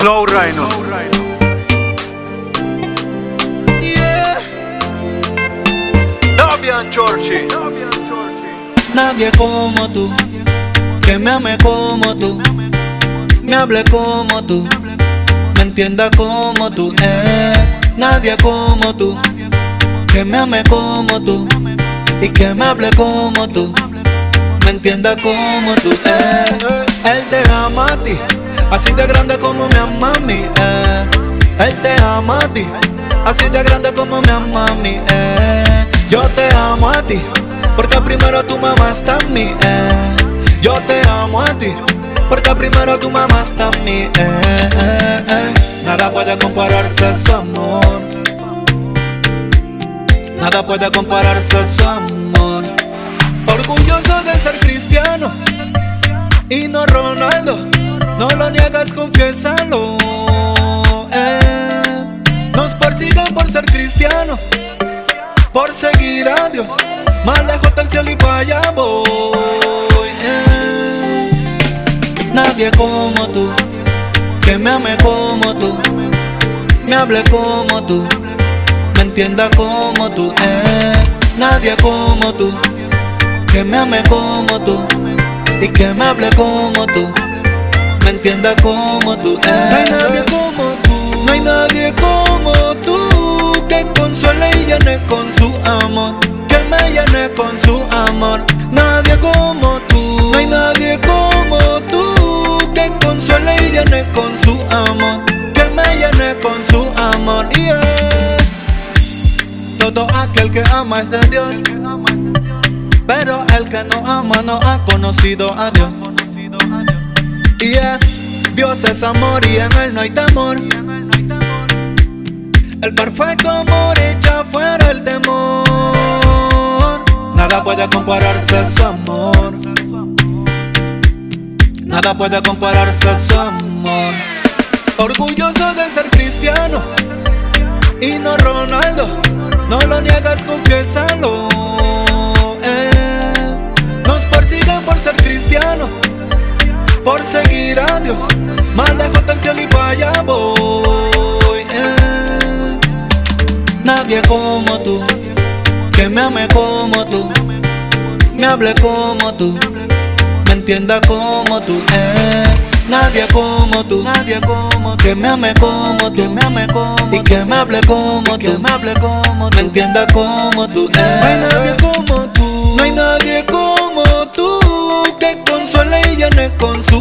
Flow Rhino. Yeah. Davian Chorchi. Nadie como tú, que me ame como tú, me hable como tú, me entienda como tú, eh. Nadie como tú, que me ame como tú y que me hable como tú, me entienda como tú, eh. Él te ama a ti, así de grande como me ama a eh. Él te ama a ti, así de grande como me ama a eh. Yo te amo a ti. Porque primero tu mamá está en mí, eh. Yo te amo a ti. Porque primero tu mamá está en mí, eh, eh, eh. Nada puede compararse a su amor. Nada puede compararse a su amor. Orgulloso de ser cristiano y no Ronaldo. Lo niegas, confiésalo. Eh. Nos persiguen por ser cristianos, por seguir a Dios. Más lejos del cielo y para allá voy. eh. Nadie como tú, que me ame como tú, me hable como tú, me entienda como tú. eh. Nadie como tú, que me ame como tú y que me hable como tú, entienda como tú. eh. No hay nadie como tú, no hay nadie como tú que consuele y llene con su amor que me llene con su amor. Nadie como tú, no hay nadie como tú que consuele y llene con su amor, que me llene con su amor. Yeah. Todo aquel que ama es de Dios, pero el que no ama no ha conocido a Dios. Yeah. Dios es amor y en él no hay temor. El perfecto amor echa fuera el temor. Nada puede compararse a su amor. Nada puede compararse a su amor. Orgulloso de ser cristiano y no Ronaldo. No lo niegas, confiésalo. Por seguir a Dios. Más lejos del cielo y para allá voy. eh. Nadie como tú, que me ame como tú, me hable como tú, me entienda como tú, eh. Nadie como tú, nadie como tú, que me ame como tú, me ame como y que me hable como tú, me hable como tú, me entienda como tú, eh. No hay nadie como tú, no hay nadie como tú que consuele y llene con su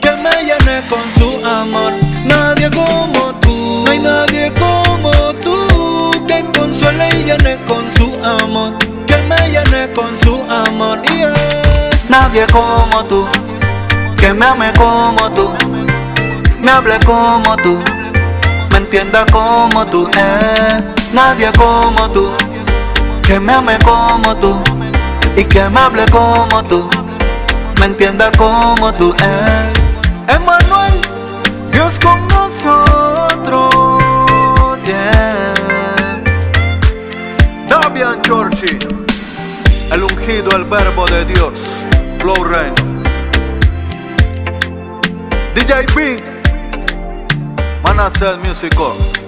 que me llene con su amor. Nadie como tú, no hay nadie como tú que consuele y llene con su amor, que me llene con su amor. Yeah. Nadie como tú, que me ame como tú, me hable como tú, me entienda como tú, eh. Nadie como tú, que me ame como tú y que me hable como tú, me entienda como tú, eh. Emanuel, Dios con nosotros, yeah. Davian Chorchi. El ungido, el verbo de Dios. Flow Rhino. DJ Big. Manacel Musical.